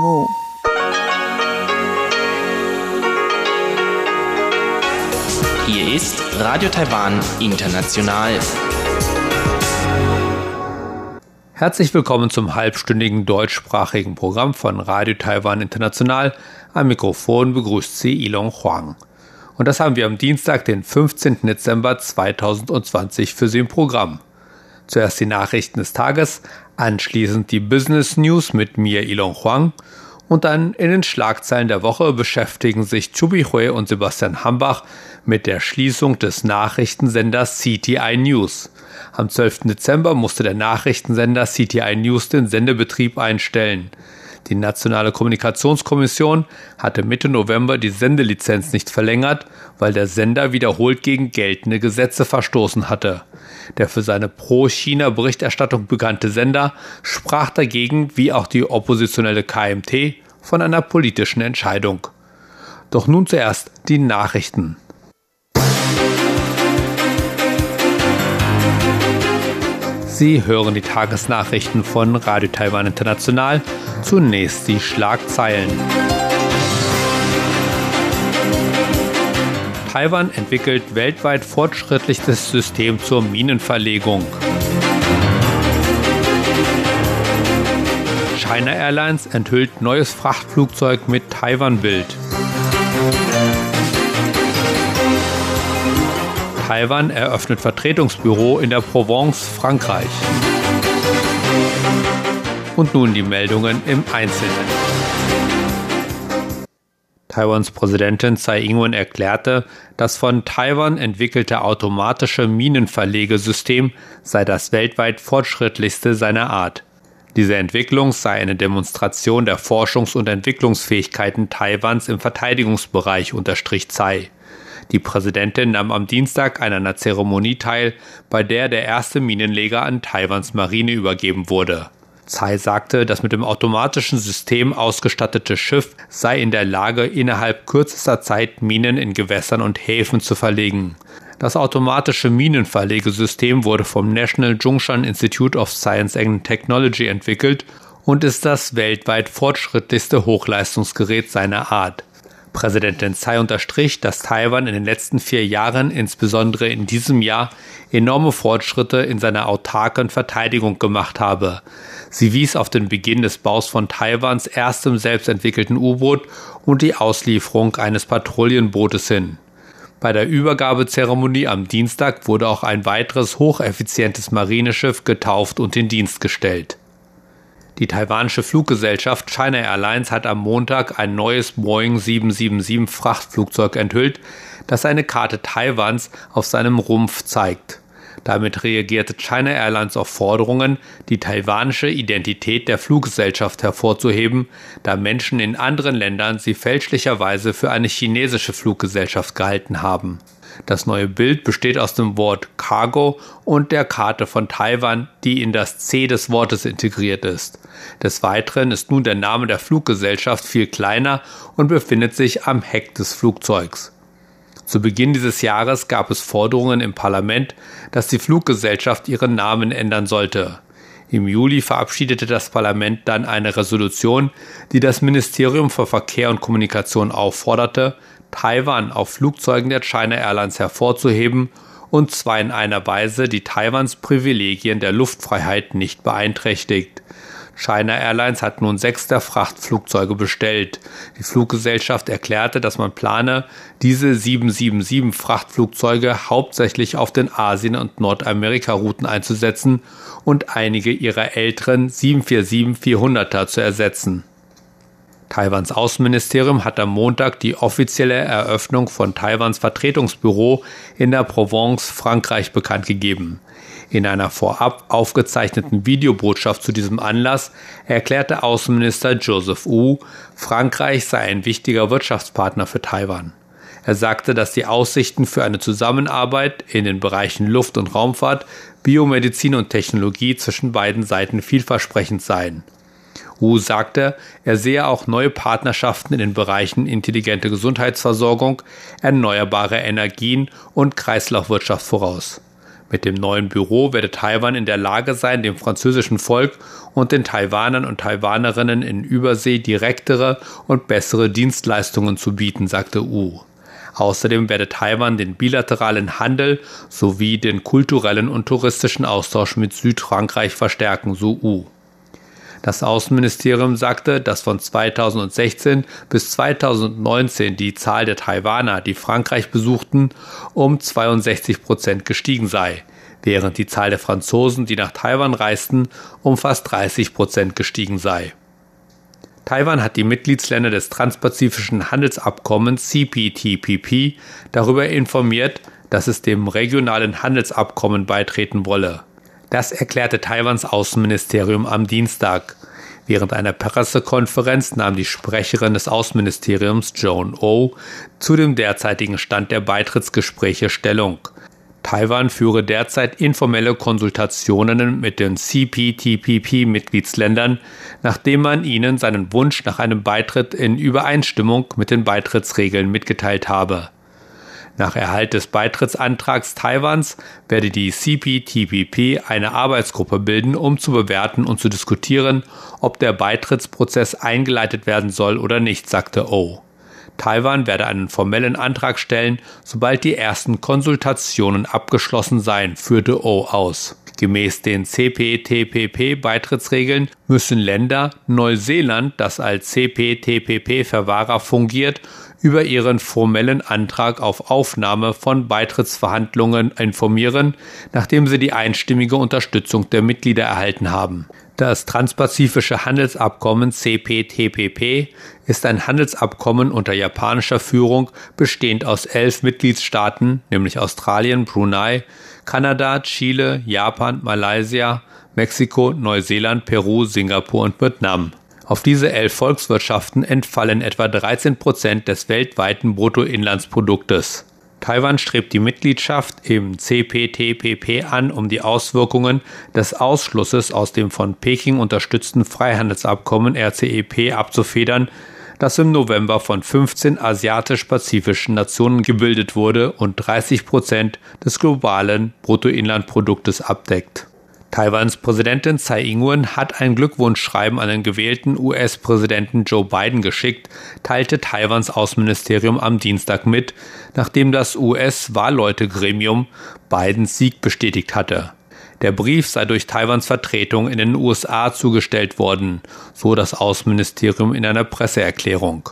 目。Hier ist Radio Taiwan International. Herzlich willkommen zum halbstündigen deutschsprachigen Programm von Radio Taiwan International. Am Mikrofon begrüßt Sie Ilong Huang. Und das haben wir am Dienstag, den 15. Dezember 2020 für Sie im Programm. Zuerst die Nachrichten des Tages, anschließend die Business News mit mir Ilong Huang und dann in den Schlagzeilen der Woche beschäftigen sich Chubi Hui und Sebastian Hambach mit der Schließung des Nachrichtensenders CTI News. Am 12. Dezember musste der Nachrichtensender CTI News den Sendebetrieb einstellen. Die Nationale Kommunikationskommission hatte Mitte November die Sendelizenz nicht verlängert, weil der Sender wiederholt gegen geltende Gesetze verstoßen hatte. Der für seine Pro-China-Berichterstattung bekannte Sender sprach dagegen, wie auch die oppositionelle KMT, von einer politischen Entscheidung. Doch nun zuerst die Nachrichten. Sie hören die Tagesnachrichten von Radio Taiwan International. Zunächst die Schlagzeilen. Taiwan entwickelt weltweit fortschrittlichstes System zur Minenverlegung. China Airlines enthüllt neues Frachtflugzeug mit Taiwan-Bild. Taiwan eröffnet Vertretungsbüro in der Provence, Frankreich. Und nun die Meldungen im Einzelnen. Taiwans Präsidentin Tsai Ing-wen erklärte, das von Taiwan entwickelte automatische Minenverlegesystem sei das weltweit fortschrittlichste seiner Art. Diese Entwicklung sei eine Demonstration der Forschungs- und Entwicklungsfähigkeiten Taiwans im Verteidigungsbereich, unterstrich Tsai. Die Präsidentin nahm am Dienstag an einer Zeremonie teil, bei der der erste Minenleger an Taiwans Marine übergeben wurde. Tsai sagte, das mit dem automatischen System ausgestattete Schiff sei in der Lage, innerhalb kürzester Zeit Minen in Gewässern und Häfen zu verlegen. Das automatische Minenverlegesystem wurde vom National Zhongshan Institute of Science and Technology entwickelt und ist das weltweit fortschrittlichste Hochleistungsgerät seiner Art. Präsidentin Tsai unterstrich, dass Taiwan in den letzten vier Jahren, insbesondere in diesem Jahr, enorme Fortschritte in seiner autarken Verteidigung gemacht habe. Sie wies auf den Beginn des Baus von Taiwans erstem selbstentwickelten U-Boot und die Auslieferung eines Patrouillenbootes hin. Bei der Übergabezeremonie am Dienstag wurde auch ein weiteres hocheffizientes Marineschiff getauft und in Dienst gestellt. Die taiwanische Fluggesellschaft China Airlines hat am Montag ein neues Boeing 777 Frachtflugzeug enthüllt, das eine Karte Taiwans auf seinem Rumpf zeigt. Damit reagierte China Airlines auf Forderungen, die taiwanische Identität der Fluggesellschaft hervorzuheben, da Menschen in anderen Ländern sie fälschlicherweise für eine chinesische Fluggesellschaft gehalten haben. Das neue Bild besteht aus dem Wort Cargo und der Karte von Taiwan, die in das C des Wortes integriert ist. Des Weiteren ist nun der Name der Fluggesellschaft viel kleiner und befindet sich am Heck des Flugzeugs. Zu Beginn dieses Jahres gab es Forderungen im Parlament, dass die Fluggesellschaft ihren Namen ändern sollte. Im Juli verabschiedete das Parlament dann eine Resolution, die das Ministerium für Verkehr und Kommunikation aufforderte, Taiwan auf Flugzeugen der China Airlines hervorzuheben und zwar in einer Weise, die Taiwans Privilegien der Luftfreiheit nicht beeinträchtigt. China Airlines hat nun sechs der Frachtflugzeuge bestellt. Die Fluggesellschaft erklärte, dass man plane, diese 777 Frachtflugzeuge hauptsächlich auf den Asien- und Nordamerika-Routen einzusetzen und einige ihrer älteren 747-400er zu ersetzen. Taiwans Außenministerium hat am Montag die offizielle Eröffnung von Taiwans Vertretungsbüro in der Provence, Frankreich, bekannt gegeben. In einer vorab aufgezeichneten Videobotschaft zu diesem Anlass erklärte Außenminister Joseph Wu, Frankreich sei ein wichtiger Wirtschaftspartner für Taiwan. Er sagte, dass die Aussichten für eine Zusammenarbeit in den Bereichen Luft- und Raumfahrt, Biomedizin und Technologie zwischen beiden Seiten vielversprechend seien. Wu sagte, er sehe auch neue Partnerschaften in den Bereichen intelligente Gesundheitsversorgung, erneuerbare Energien und Kreislaufwirtschaft voraus. Mit dem neuen Büro werde Taiwan in der Lage sein, dem französischen Volk und den Taiwanern und Taiwanerinnen in Übersee direktere und bessere Dienstleistungen zu bieten, sagte Wu. Außerdem werde Taiwan den bilateralen Handel sowie den kulturellen und touristischen Austausch mit Südfrankreich verstärken, so Wu. Das Außenministerium sagte, dass von 2016 bis 2019 die Zahl der Taiwaner, die Frankreich besuchten, um 62 Prozent gestiegen sei, während die Zahl der Franzosen, die nach Taiwan reisten, um fast 30 Prozent gestiegen sei. Taiwan hat die Mitgliedsländer des Transpazifischen Handelsabkommens CPTPP darüber informiert, dass es dem regionalen Handelsabkommen beitreten wolle. Das erklärte Taiwans Außenministerium am Dienstag. Während einer Pressekonferenz nahm die Sprecherin des Außenministeriums Joan O zu dem derzeitigen Stand der Beitrittsgespräche Stellung. Taiwan führe derzeit informelle Konsultationen mit den CPTPP-Mitgliedsländern, nachdem man ihnen seinen Wunsch nach einem Beitritt in Übereinstimmung mit den Beitrittsregeln mitgeteilt habe. Nach Erhalt des Beitrittsantrags Taiwans werde die CPTPP eine Arbeitsgruppe bilden, um zu bewerten und zu diskutieren, ob der Beitrittsprozess eingeleitet werden soll oder nicht, sagte O. Taiwan werde einen formellen Antrag stellen, sobald die ersten Konsultationen abgeschlossen seien, führte O aus. Gemäß den CPTPP-Beitrittsregeln müssen Länder Neuseeland, das als CPTPP-Verwahrer fungiert, über ihren formellen Antrag auf Aufnahme von Beitrittsverhandlungen informieren, nachdem sie die einstimmige Unterstützung der Mitglieder erhalten haben. Das Transpazifische Handelsabkommen CPTPP ist ein Handelsabkommen unter japanischer Führung bestehend aus elf Mitgliedstaaten, nämlich Australien, Brunei, Kanada, Chile, Japan, Malaysia, Mexiko, Neuseeland, Peru, Singapur und Vietnam. Auf diese elf Volkswirtschaften entfallen etwa 13 Prozent des weltweiten Bruttoinlandsproduktes. Taiwan strebt die Mitgliedschaft im CPTPP an, um die Auswirkungen des Ausschlusses aus dem von Peking unterstützten Freihandelsabkommen RCEP abzufedern, das im November von 15 asiatisch-pazifischen Nationen gebildet wurde und 30 Prozent des globalen Bruttoinlandproduktes abdeckt. Taiwans Präsidentin Tsai Ing-wen hat ein Glückwunschschreiben an den gewählten US-Präsidenten Joe Biden geschickt, teilte Taiwans Außenministerium am Dienstag mit, nachdem das US-Wahlleutegremium Bidens Sieg bestätigt hatte. Der Brief sei durch Taiwans Vertretung in den USA zugestellt worden, so das Außenministerium in einer Presseerklärung.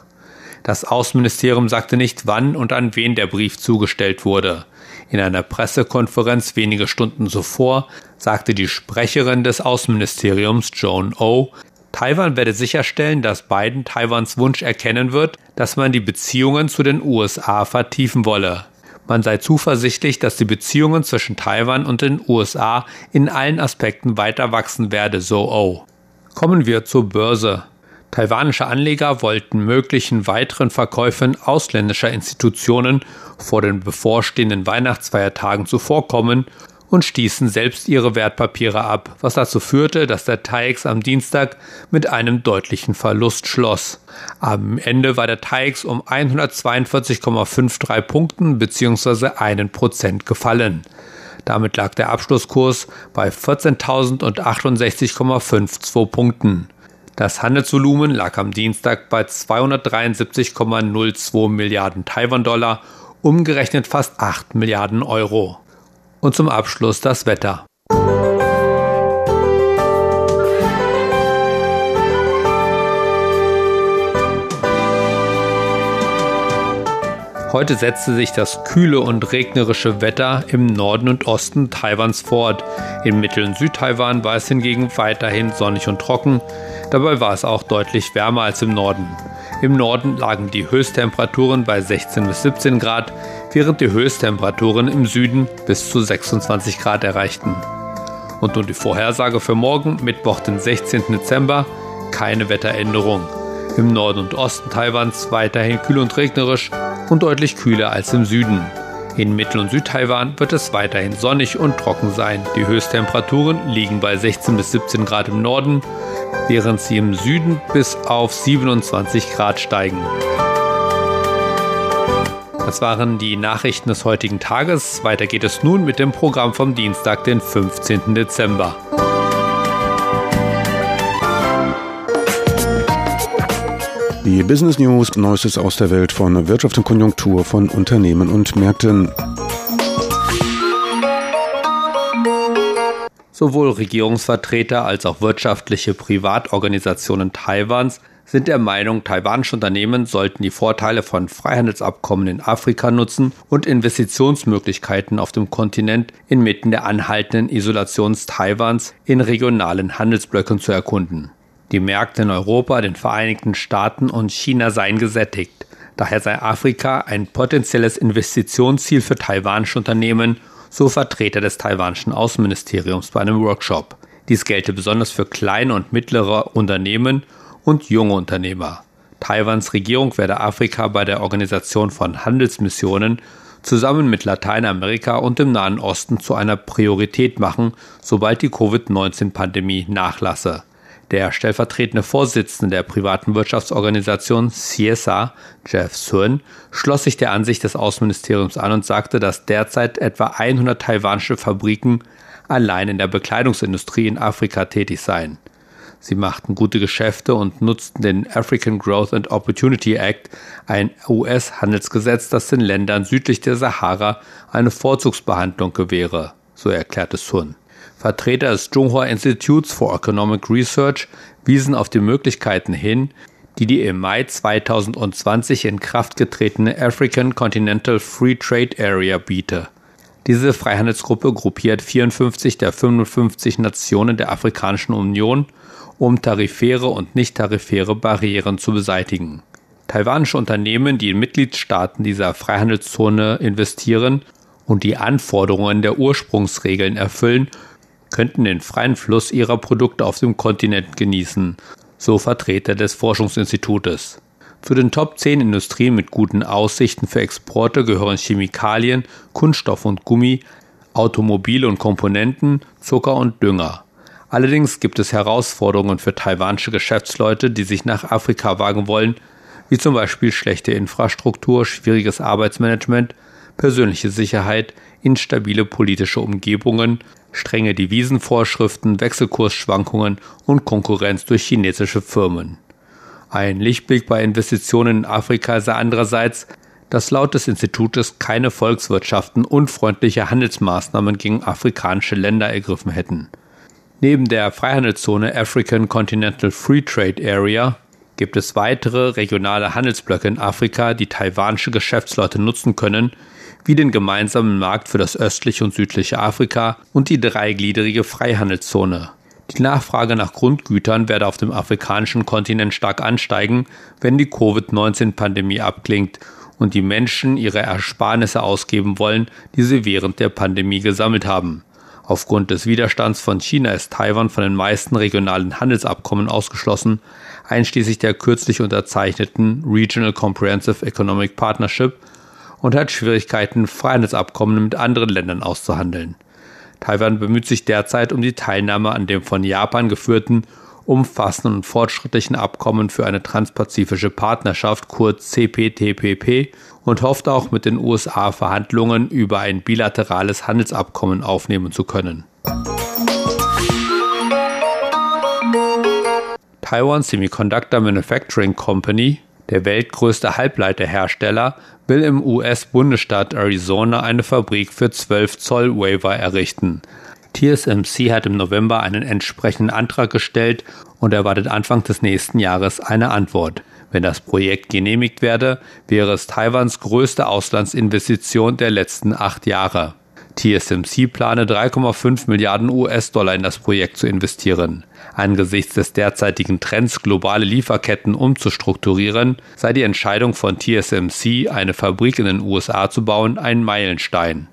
Das Außenministerium sagte nicht, wann und an wen der Brief zugestellt wurde. In einer Pressekonferenz wenige Stunden zuvor sagte die Sprecherin des Außenministeriums Joan O, Taiwan werde sicherstellen, dass Biden Taiwans Wunsch erkennen wird, dass man die Beziehungen zu den USA vertiefen wolle. Man sei zuversichtlich, dass die Beziehungen zwischen Taiwan und den USA in allen Aspekten weiter wachsen werde, so O. Kommen wir zur Börse. Taiwanische Anleger wollten möglichen weiteren Verkäufen ausländischer Institutionen vor den bevorstehenden Weihnachtsfeiertagen zuvorkommen und stießen selbst ihre Wertpapiere ab, was dazu führte, dass der TAIX am Dienstag mit einem deutlichen Verlust schloss. Am Ende war der TAIX um 142,53 Punkten bzw. einen Prozent gefallen. Damit lag der Abschlusskurs bei 14.068,52 Punkten. Das Handelsvolumen lag am Dienstag bei 273,02 Milliarden Taiwan-Dollar, umgerechnet fast 8 Milliarden Euro. Und zum Abschluss das Wetter. Heute setzte sich das kühle und regnerische Wetter im Norden und Osten Taiwans fort. In Mittel- und Südtaiwan war es hingegen weiterhin sonnig und trocken. Dabei war es auch deutlich wärmer als im Norden. Im Norden lagen die Höchsttemperaturen bei 16 bis 17 Grad, während die Höchsttemperaturen im Süden bis zu 26 Grad erreichten. Und nun die Vorhersage für morgen, Mittwoch, den 16. Dezember. Keine Wetteränderung. Im Norden und Osten Taiwans weiterhin kühl und regnerisch und deutlich kühler als im Süden. In Mittel- und Südtaiwan wird es weiterhin sonnig und trocken sein. Die Höchsttemperaturen liegen bei 16 bis 17 Grad im Norden, während sie im Süden bis auf 27 Grad steigen. Das waren die Nachrichten des heutigen Tages. Weiter geht es nun mit dem Programm vom Dienstag, den 15. Dezember. Die Business News, Neuestes aus der Welt von Wirtschaft und Konjunktur von Unternehmen und Märkten. Sowohl Regierungsvertreter als auch wirtschaftliche Privatorganisationen Taiwans sind der Meinung, taiwanische Unternehmen sollten die Vorteile von Freihandelsabkommen in Afrika nutzen und Investitionsmöglichkeiten auf dem Kontinent inmitten der anhaltenden Isolation Taiwans in regionalen Handelsblöcken zu erkunden. Die Märkte in Europa, den Vereinigten Staaten und China seien gesättigt. Daher sei Afrika ein potenzielles Investitionsziel für taiwanische Unternehmen, so Vertreter des taiwanischen Außenministeriums bei einem Workshop. Dies gelte besonders für kleine und mittlere Unternehmen und junge Unternehmer. Taiwans Regierung werde Afrika bei der Organisation von Handelsmissionen zusammen mit Lateinamerika und dem Nahen Osten zu einer Priorität machen, sobald die Covid-19-Pandemie nachlasse. Der stellvertretende Vorsitzende der privaten Wirtschaftsorganisation CSA, Jeff Sun, schloss sich der Ansicht des Außenministeriums an und sagte, dass derzeit etwa 100 taiwanische Fabriken allein in der Bekleidungsindustrie in Afrika tätig seien. Sie machten gute Geschäfte und nutzten den African Growth and Opportunity Act, ein US-Handelsgesetz, das den Ländern südlich der Sahara eine Vorzugsbehandlung gewähre, so erklärte Sun. Vertreter des Zhonghua Institutes for Economic Research wiesen auf die Möglichkeiten hin, die die im Mai 2020 in Kraft getretene African Continental Free Trade Area biete. Diese Freihandelsgruppe gruppiert 54 der 55 Nationen der Afrikanischen Union, um tarifäre und nicht tarifäre Barrieren zu beseitigen. Taiwanische Unternehmen, die in Mitgliedstaaten dieser Freihandelszone investieren und die Anforderungen der Ursprungsregeln erfüllen, könnten den freien Fluss ihrer Produkte auf dem Kontinent genießen, so Vertreter des Forschungsinstitutes. Zu den Top 10 Industrien mit guten Aussichten für Exporte gehören Chemikalien, Kunststoff und Gummi, Automobile und Komponenten, Zucker und Dünger. Allerdings gibt es Herausforderungen für taiwanische Geschäftsleute, die sich nach Afrika wagen wollen, wie zum Beispiel schlechte Infrastruktur, schwieriges Arbeitsmanagement, persönliche Sicherheit, instabile politische Umgebungen, strenge Devisenvorschriften, Wechselkursschwankungen und Konkurrenz durch chinesische Firmen. Ein Lichtblick bei Investitionen in Afrika sei andererseits, dass laut des Institutes keine Volkswirtschaften unfreundliche Handelsmaßnahmen gegen afrikanische Länder ergriffen hätten. Neben der Freihandelszone African Continental Free Trade Area gibt es weitere regionale Handelsblöcke in Afrika, die taiwanische Geschäftsleute nutzen können, wie den gemeinsamen Markt für das östliche und südliche Afrika und die dreigliedrige Freihandelszone. Die Nachfrage nach Grundgütern werde auf dem afrikanischen Kontinent stark ansteigen, wenn die Covid-19-Pandemie abklingt und die Menschen ihre Ersparnisse ausgeben wollen, die sie während der Pandemie gesammelt haben. Aufgrund des Widerstands von China ist Taiwan von den meisten regionalen Handelsabkommen ausgeschlossen, einschließlich der kürzlich unterzeichneten Regional Comprehensive Economic Partnership und hat Schwierigkeiten, Freihandelsabkommen mit anderen Ländern auszuhandeln. Taiwan bemüht sich derzeit um die Teilnahme an dem von Japan geführten, umfassenden und fortschrittlichen Abkommen für eine transpazifische Partnerschaft, kurz CPTPP, und hofft auch mit den USA Verhandlungen über ein bilaterales Handelsabkommen aufnehmen zu können. Taiwan Semiconductor Manufacturing Company, der weltgrößte Halbleiterhersteller, will im US-Bundesstaat Arizona eine Fabrik für 12 Zoll Wafer errichten. TSMC hat im November einen entsprechenden Antrag gestellt und erwartet Anfang des nächsten Jahres eine Antwort. Wenn das Projekt genehmigt werde, wäre es Taiwans größte Auslandsinvestition der letzten acht Jahre. TSMC plane 3,5 Milliarden US-Dollar in das Projekt zu investieren. Angesichts des derzeitigen Trends, globale Lieferketten umzustrukturieren, sei die Entscheidung von TSMC, eine Fabrik in den USA zu bauen, ein Meilenstein.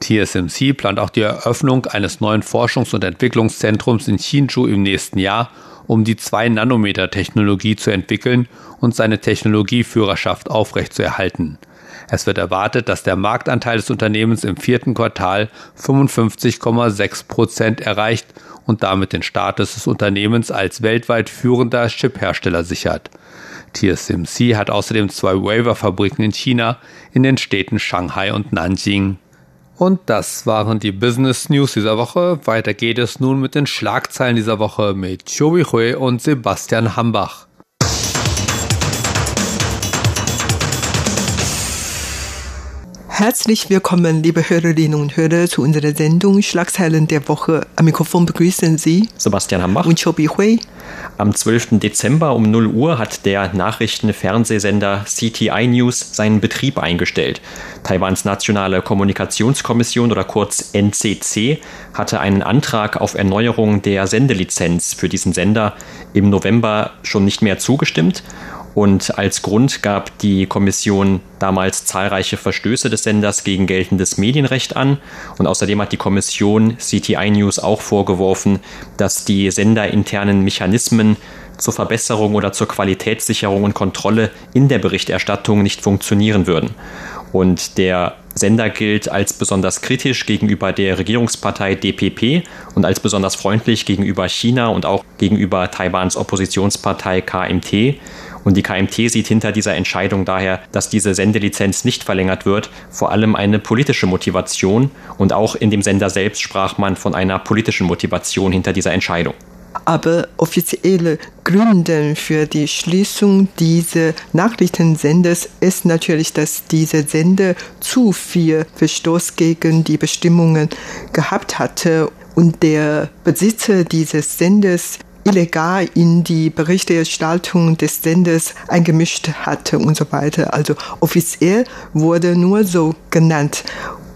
TSMC plant auch die Eröffnung eines neuen Forschungs- und Entwicklungszentrums in Hsinchu im nächsten Jahr, um die 2-Nanometer-Technologie zu entwickeln und seine Technologieführerschaft aufrechtzuerhalten. Es wird erwartet, dass der Marktanteil des Unternehmens im vierten Quartal 55,6 Prozent erreicht und damit den Status des Unternehmens als weltweit führender Chiphersteller sichert. TSMC hat außerdem zwei Waver-Fabriken in China in den Städten Shanghai und Nanjing. Und das waren die Business News dieser Woche. Weiter geht es nun mit den Schlagzeilen dieser Woche mit Chobi Hui und Sebastian Hambach. Herzlich willkommen, liebe Hörerinnen und Hörer, zu unserer Sendung Schlagzeilen der Woche. Am Mikrofon begrüßen Sie Sebastian Hambach und Chobi Hui. Am 12. Dezember um 0 Uhr hat der Nachrichten-Fernsehsender CTI News seinen Betrieb eingestellt. Taiwans Nationale Kommunikationskommission oder kurz NCC hatte einen Antrag auf Erneuerung der Sendelizenz für diesen Sender im November schon nicht mehr zugestimmt und als Grund gab die Kommission damals zahlreiche Verstöße des Senders gegen geltendes Medienrecht an. Und außerdem hat die Kommission CTI News auch vorgeworfen, dass die senderinternen Mechanismen zur Verbesserung oder zur Qualitätssicherung und Kontrolle in der Berichterstattung nicht funktionieren würden. Und der Sender gilt als besonders kritisch gegenüber der Regierungspartei DPP und als besonders freundlich gegenüber China und auch gegenüber Taiwans Oppositionspartei KMT. Und die KMT sieht hinter dieser Entscheidung daher, dass diese Sendelizenz nicht verlängert wird, vor allem eine politische Motivation. Und auch in dem Sender selbst sprach man von einer politischen Motivation hinter dieser Entscheidung. Aber offizielle Gründe für die Schließung dieses Nachrichtensenders ist natürlich, dass dieser Sender zu viel Verstoß gegen die Bestimmungen gehabt hatte und der Besitzer dieses Senders illegal in die Berichterstattung des Senders eingemischt hatte und so weiter. Also offiziell wurde nur so genannt.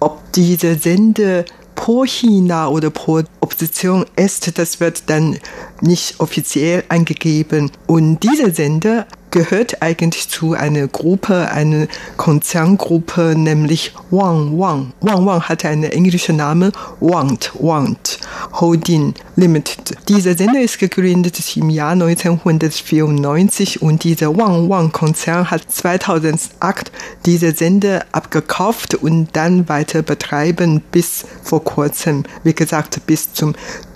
Ob dieser Sender pro China oder pro Opposition ist, das wird dann nicht offiziell angegeben. Und dieser Sender gehört eigentlich zu einer Gruppe, einer Konzerngruppe, nämlich Wang Wang. Wang Wang hatte einen englischen Namen, Want Want Holding Limited. Dieser Sender ist gegründet im Jahr 1994 und dieser Wang Wang Konzern hat 2008 diese Sender abgekauft und dann weiter betreiben bis vor kurzem, wie gesagt, bis zum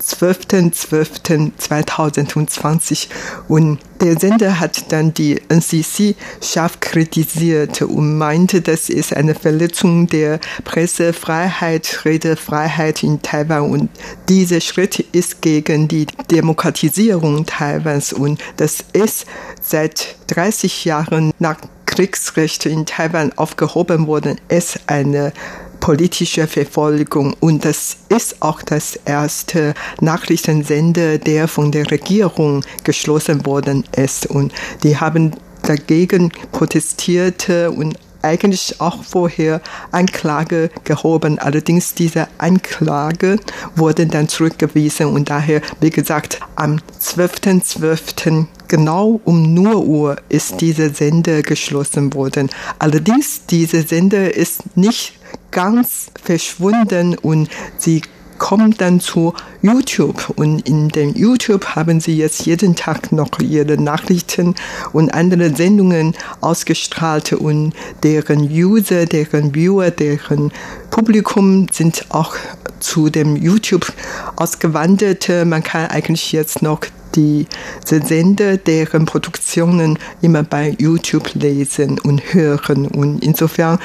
12.12.2020 und der Sender hat dann die NCC scharf kritisiert und meinte, das ist eine Verletzung der Pressefreiheit, Redefreiheit in Taiwan. Und dieser Schritt ist gegen die Demokratisierung Taiwans. Und das ist seit 30 Jahren nach Kriegsrecht in Taiwan aufgehoben worden, ist eine politische Verfolgung. Und das ist auch das erste Nachrichtensender, der von der Regierung geschlossen worden ist. Und die haben dagegen protestiert und eigentlich auch vorher Anklage gehoben. Allerdings diese Anklage wurde dann zurückgewiesen und daher, wie gesagt, am 12.12. genau um 0 Uhr ist dieser Sender geschlossen worden. Allerdings, dieser Sender ist nicht ganz verschwunden und sie kommt dann zu YouTube und in dem YouTube haben sie jetzt jeden Tag noch ihre Nachrichten und andere Sendungen ausgestrahlt und deren User, deren Viewer, deren Publikum sind auch zu dem YouTube ausgewandert. Man kann eigentlich jetzt noch die Sender, deren Produktionen immer bei YouTube lesen und hören. Und insofern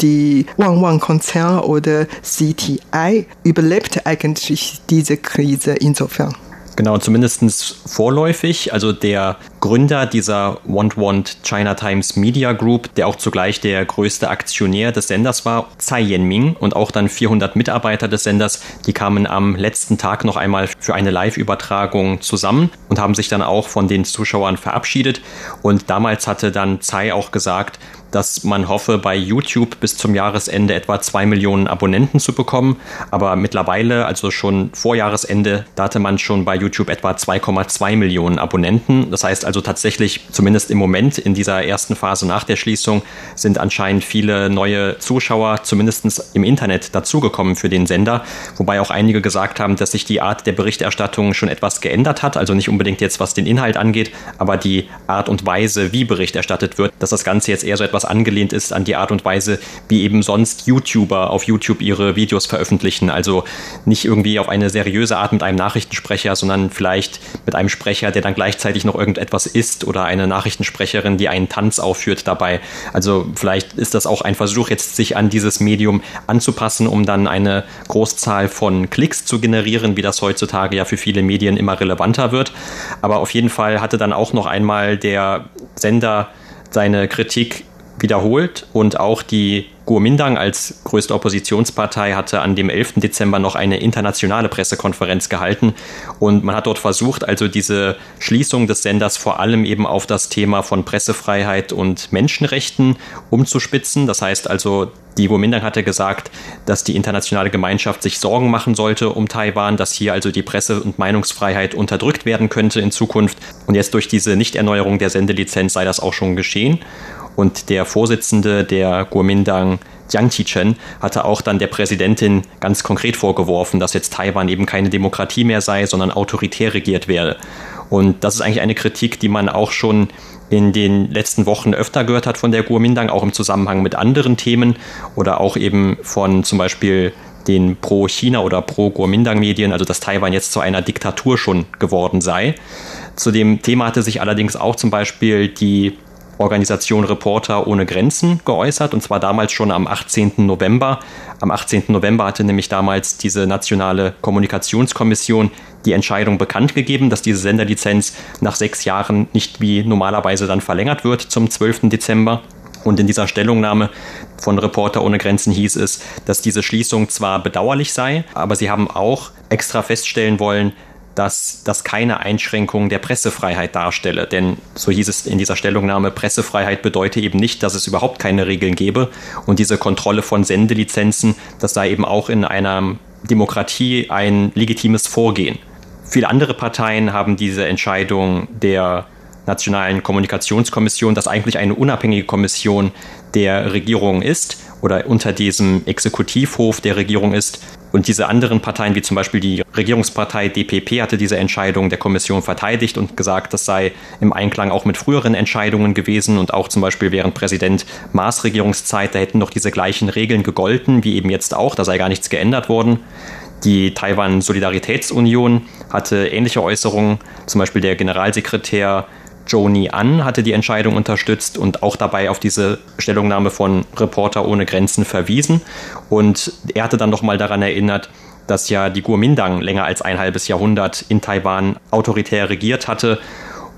die Wang Wang Konzern oder CTI überlebt eigentlich diese Krise insofern. Genau, zumindest vorläufig. Also der Gründer dieser Want Want China Times Media Group, der auch zugleich der größte Aktionär des Senders war, Tsai Yenming und auch dann 400 Mitarbeiter des Senders, die kamen am letzten Tag noch einmal für eine Live-Übertragung zusammen und haben sich dann auch von den Zuschauern verabschiedet. Und damals hatte dann Tsai auch gesagt, dass man hoffe, bei YouTube bis zum Jahresende etwa zwei Millionen Abonnenten zu bekommen. Aber mittlerweile, also schon vor Jahresende, da hatte man schon bei YouTube etwa 2,2 Millionen Abonnenten. Das heißt also tatsächlich, zumindest im Moment in dieser ersten Phase nach der Schließung, sind anscheinend viele neue Zuschauer zumindest im Internet dazugekommen für den Sender. Wobei auch einige gesagt haben, dass sich die Art der Berichterstattung schon etwas geändert hat. Also nicht unbedingt jetzt, was den Inhalt angeht, aber die Art und Weise, wie Bericht erstattet wird, dass das Ganze jetzt eher so etwas was angelehnt ist an die Art und Weise, wie eben sonst YouTuber auf YouTube ihre Videos veröffentlichen. Also nicht irgendwie auf eine seriöse Art mit einem Nachrichtensprecher, sondern vielleicht mit einem Sprecher, der dann gleichzeitig noch irgendetwas isst oder eine Nachrichtensprecherin, die einen Tanz aufführt dabei. Also vielleicht ist das auch ein Versuch, jetzt sich an dieses Medium anzupassen, um dann eine Großzahl von Klicks zu generieren, wie das heutzutage ja für viele Medien immer relevanter wird. Aber auf jeden Fall hatte dann auch noch einmal der Sender seine Kritik wiederholt und auch die Kuomintang als größte Oppositionspartei hatte an dem 11. Dezember noch eine internationale Pressekonferenz gehalten und man hat dort versucht, also diese Schließung des Senders vor allem eben auf das Thema von Pressefreiheit und Menschenrechten umzuspitzen. Das heißt also, die Kuomintang hatte gesagt, dass die internationale Gemeinschaft sich Sorgen machen sollte um Taiwan, dass hier also die Presse- und Meinungsfreiheit unterdrückt werden könnte in Zukunft. Und jetzt durch diese Nichterneuerung der Sendelizenz sei das auch schon geschehen. Und der Vorsitzende der Kuomintang, Jiang Qichen, hatte auch dann der Präsidentin ganz konkret vorgeworfen, dass jetzt Taiwan eben keine Demokratie mehr sei, sondern autoritär regiert werde. Und das ist eigentlich eine Kritik, die man auch schon in den letzten Wochen öfter gehört hat von der Kuomintang, auch im Zusammenhang mit anderen Themen oder auch eben von zum Beispiel den Pro-China oder Pro-Kuomintang-Medien, also dass Taiwan jetzt zu einer Diktatur schon geworden sei. Zu dem Thema hatte sich allerdings auch zum Beispiel die Organisation Reporter ohne Grenzen geäußert, und zwar damals schon am 18. November. Am 18. November hatte nämlich damals diese nationale Kommunikationskommission die Entscheidung bekannt gegeben, dass diese Senderlizenz nach sechs Jahren nicht wie normalerweise dann verlängert wird zum 12. Dezember. Und in dieser Stellungnahme von Reporter ohne Grenzen hieß es, dass diese Schließung zwar bedauerlich sei, aber sie haben auch extra feststellen wollen, dass das keine Einschränkung der Pressefreiheit darstelle. Denn so hieß es in dieser Stellungnahme, Pressefreiheit bedeute eben nicht, dass es überhaupt keine Regeln gäbe. Und diese Kontrolle von Sendelizenzen, das sei eben auch in einer Demokratie ein legitimes Vorgehen. Viele andere Parteien haben diese Entscheidung der Nationalen Kommunikationskommission, das eigentlich eine unabhängige Kommission der Regierung ist oder unter diesem Exekutivhof der Regierung ist, und diese anderen Parteien, wie zum Beispiel die Regierungspartei DPP, hatte diese Entscheidung der Kommission verteidigt und gesagt, das sei im Einklang auch mit früheren Entscheidungen gewesen. Und auch zum Beispiel während Präsident Maas Regierungszeit, da hätten noch diese gleichen Regeln gegolten, wie eben jetzt auch, da sei gar nichts geändert worden. Die Taiwan Solidaritätsunion hatte ähnliche Äußerungen, zum Beispiel der Generalsekretär Joni An hatte die Entscheidung unterstützt und auch dabei auf diese Stellungnahme von Reporter ohne Grenzen verwiesen. Und er hatte dann nochmal daran erinnert, dass ja die Kuomintang länger als ein halbes Jahrhundert in Taiwan autoritär regiert hatte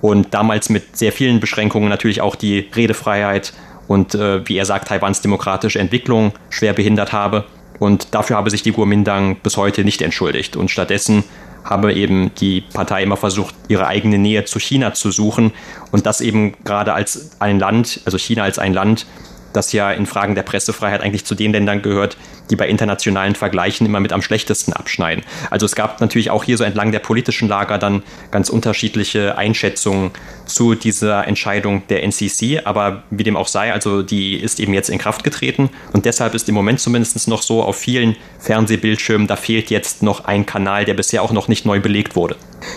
und damals mit sehr vielen Beschränkungen natürlich auch die Redefreiheit und, äh, wie er sagt, Taiwans demokratische Entwicklung schwer behindert habe. Und dafür habe sich die Kuomintang bis heute nicht entschuldigt. Und stattdessen habe eben die Partei immer versucht, ihre eigene Nähe zu China zu suchen. Und das eben gerade als ein Land, also China als ein Land, das ja in Fragen der Pressefreiheit eigentlich zu den Ländern gehört, die bei internationalen Vergleichen immer mit am schlechtesten abschneiden. Also es gab natürlich auch hier so entlang der politischen Lager dann ganz unterschiedliche Einschätzungen zu dieser Entscheidung der NCC, aber wie dem auch sei, also die ist eben jetzt in Kraft getreten und deshalb ist im Moment zumindest noch so auf vielen Fernsehbildschirmen, da fehlt jetzt noch ein Kanal, der bisher auch noch nicht neu belegt wurde.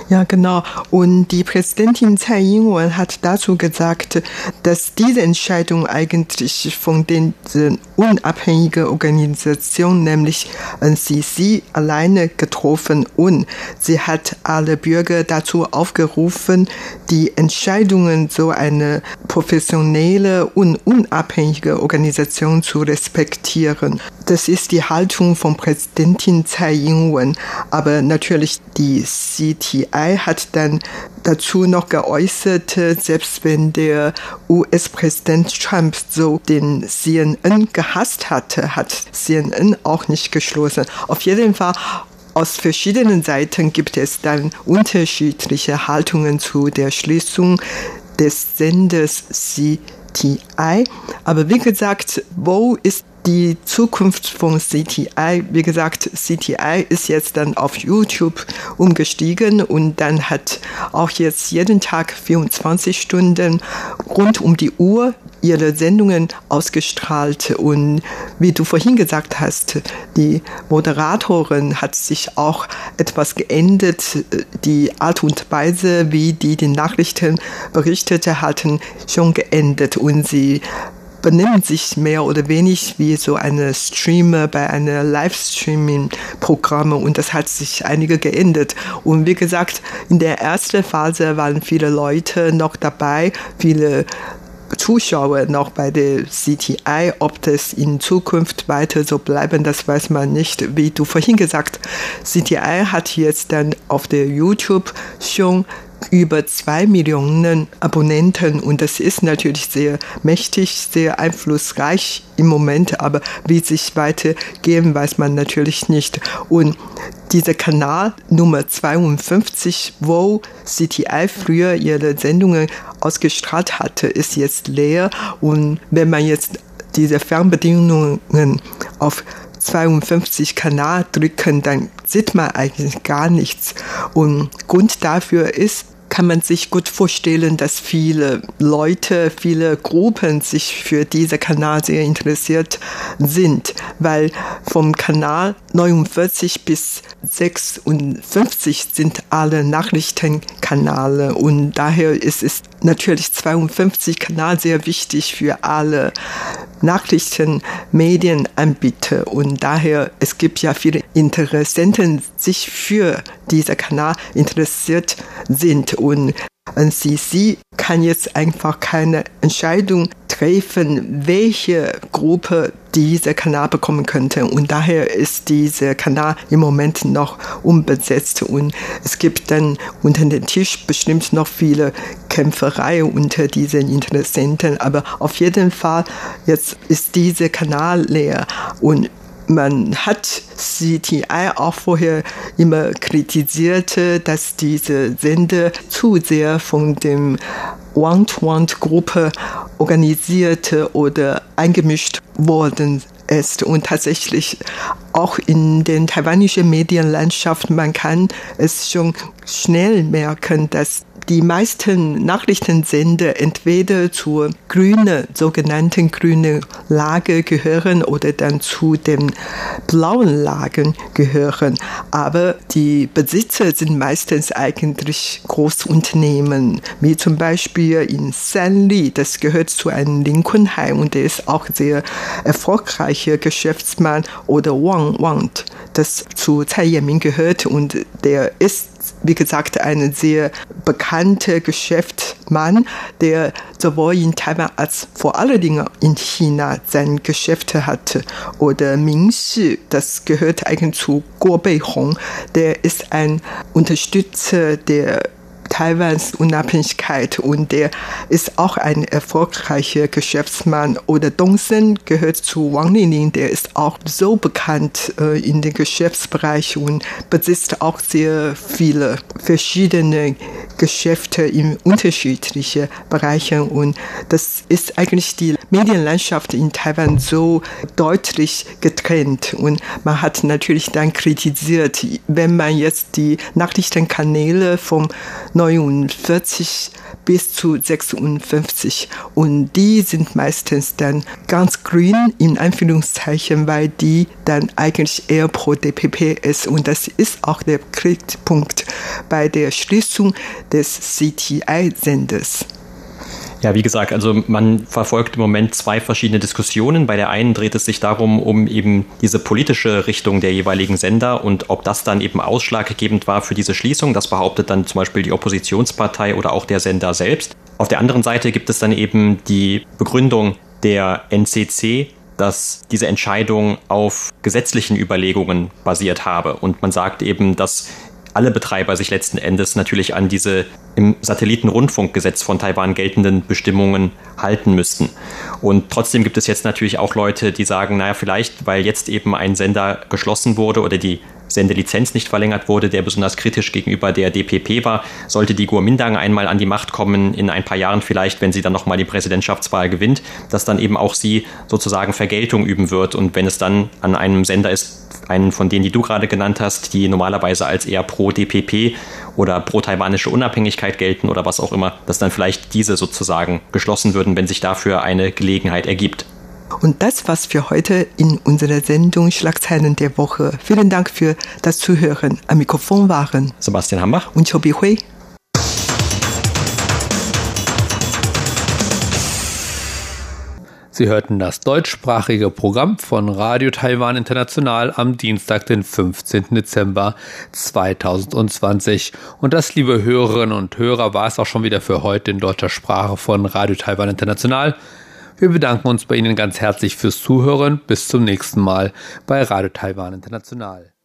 Ja, genau. Und die Präsidentin Tsai Ing-wen hat dazu gesagt, dass diese Entscheidung eigentlich von den unabhängigen Organisation, nämlich NCC, alleine getroffen und sie hat alle Bürger dazu aufgerufen, die Entscheidungen so eine professionelle und unabhängige Organisation zu respektieren. Das ist die Haltung von Präsidentin Tsai Ing-wen. Aber natürlich die CTI hat dann dazu noch geäußert, selbst wenn der US-Präsident Trump so den CNN gehasst hatte, hat CNN auch nicht geschlossen. Auf jeden Fall aus verschiedenen Seiten gibt es dann unterschiedliche Haltungen zu der Schließung des Senders CTI. Aber wie gesagt, wo ist die Zukunft von CTI, wie gesagt, CTI ist jetzt dann auf YouTube umgestiegen und dann hat auch jetzt jeden Tag 24 Stunden rund um die Uhr ihre Sendungen ausgestrahlt. Und wie du vorhin gesagt hast, die Moderatorin hat sich auch etwas geändert. Die Art und Weise, wie die die Nachrichten berichtete, hatten schon geändert und sie benimmt sich mehr oder weniger wie so eine Streamer bei einer Livestreaming-Programme und das hat sich einige geändert. Und wie gesagt, in der ersten Phase waren viele Leute noch dabei, viele Zuschauer noch bei der CTI. Ob das in Zukunft weiter so bleiben, das weiß man nicht. Wie du vorhin gesagt, CTI hat jetzt dann auf der YouTube schon über zwei Millionen Abonnenten. Und das ist natürlich sehr mächtig, sehr einflussreich im Moment, aber wie sich weitergehen, weiß man natürlich nicht. Und dieser Kanal Nummer 52, wo CTI früher ihre Sendungen ausgestrahlt hatte, ist jetzt leer. Und wenn man jetzt diese Fernbedienungen auf 52 Kanal drücken, dann sieht man eigentlich gar nichts. Und Grund dafür ist, kann man sich gut vorstellen, dass viele Leute, viele Gruppen sich für diesen Kanal sehr interessiert sind, weil vom Kanal 49 bis 56 sind alle Nachrichtenkanäle und daher ist es natürlich 52 Kanal sehr wichtig für alle Nachrichtenmedienanbieter und daher es gibt ja viele Interessenten, sich für diesen Kanal interessiert sind. Und NCC kann jetzt einfach keine Entscheidung treffen, welche Gruppe dieser Kanal bekommen könnte. Und daher ist dieser Kanal im Moment noch unbesetzt. Und es gibt dann unter dem Tisch bestimmt noch viele Kämpferei unter diesen Interessenten. Aber auf jeden Fall, jetzt ist dieser Kanal leer. Und man hat CTI auch vorher immer kritisiert, dass diese Sender zu sehr von dem Want-Want-Gruppe organisiert oder eingemischt worden ist. Und tatsächlich auch in den taiwanischen Medienlandschaft, man kann es schon schnell merken, dass die meisten Nachrichtensender entweder zur grünen, sogenannten grünen Lage gehören oder dann zu den blauen Lagen gehören. Aber die Besitzer sind meistens eigentlich Großunternehmen, wie zum Beispiel in Sanli, das gehört zu einem Lincolnheim und der ist auch sehr erfolgreicher Geschäftsmann oder Wang Wang, das zu Tsai Ing-wen gehört und der ist wie gesagt, ein sehr bekannter Geschäftsmann, der sowohl in Taiwan als vor allen Dingen in China sein Geschäft hatte. Oder Ming Shi, das gehört eigentlich zu Guo Beihong, der ist ein Unterstützer der Taiwans Unabhängigkeit und der ist auch ein erfolgreicher Geschäftsmann. Oder Dongsen gehört zu Wang Linling, der ist auch so bekannt äh, in dem Geschäftsbereich und besitzt auch sehr viele verschiedene Geschäfte in unterschiedlichen Bereichen und das ist eigentlich die Medienlandschaft in Taiwan so deutlich getrennt und man hat natürlich dann kritisiert, wenn man jetzt die Nachrichtenkanäle vom 49 bis zu 56 und die sind meistens dann ganz grün in Anführungszeichen, weil die dann eigentlich eher pro DPP ist und das ist auch der Kritikpunkt bei der Schließung des CTI-Senders. Ja, wie gesagt, also man verfolgt im Moment zwei verschiedene Diskussionen. Bei der einen dreht es sich darum, um eben diese politische Richtung der jeweiligen Sender und ob das dann eben ausschlaggebend war für diese Schließung. Das behauptet dann zum Beispiel die Oppositionspartei oder auch der Sender selbst. Auf der anderen Seite gibt es dann eben die Begründung der NCC, dass diese Entscheidung auf gesetzlichen Überlegungen basiert habe. Und man sagt eben, dass alle Betreiber sich letzten Endes natürlich an diese im Satellitenrundfunkgesetz von Taiwan geltenden Bestimmungen halten müssten. Und trotzdem gibt es jetzt natürlich auch Leute, die sagen, naja, vielleicht, weil jetzt eben ein Sender geschlossen wurde oder die Sendelizenz nicht verlängert wurde, der besonders kritisch gegenüber der DPP war. Sollte die Guomindang einmal an die Macht kommen, in ein paar Jahren vielleicht, wenn sie dann nochmal die Präsidentschaftswahl gewinnt, dass dann eben auch sie sozusagen Vergeltung üben wird. Und wenn es dann an einem Sender ist, einen von denen, die du gerade genannt hast, die normalerweise als eher pro DPP oder pro taiwanische Unabhängigkeit gelten oder was auch immer, dass dann vielleicht diese sozusagen geschlossen würden, wenn sich dafür eine Gelegenheit ergibt. Und das war's für heute in unserer Sendung Schlagzeilen der Woche. Vielen Dank für das Zuhören. Am Mikrofon waren Sebastian Hambach und Chobi Hui. Sie hörten das deutschsprachige Programm von Radio Taiwan International am Dienstag, den 15. Dezember 2020. Und das, liebe Hörerinnen und Hörer, war es auch schon wieder für heute in deutscher Sprache von Radio Taiwan International. Wir bedanken uns bei Ihnen ganz herzlich fürs Zuhören. Bis zum nächsten Mal bei Radio Taiwan International.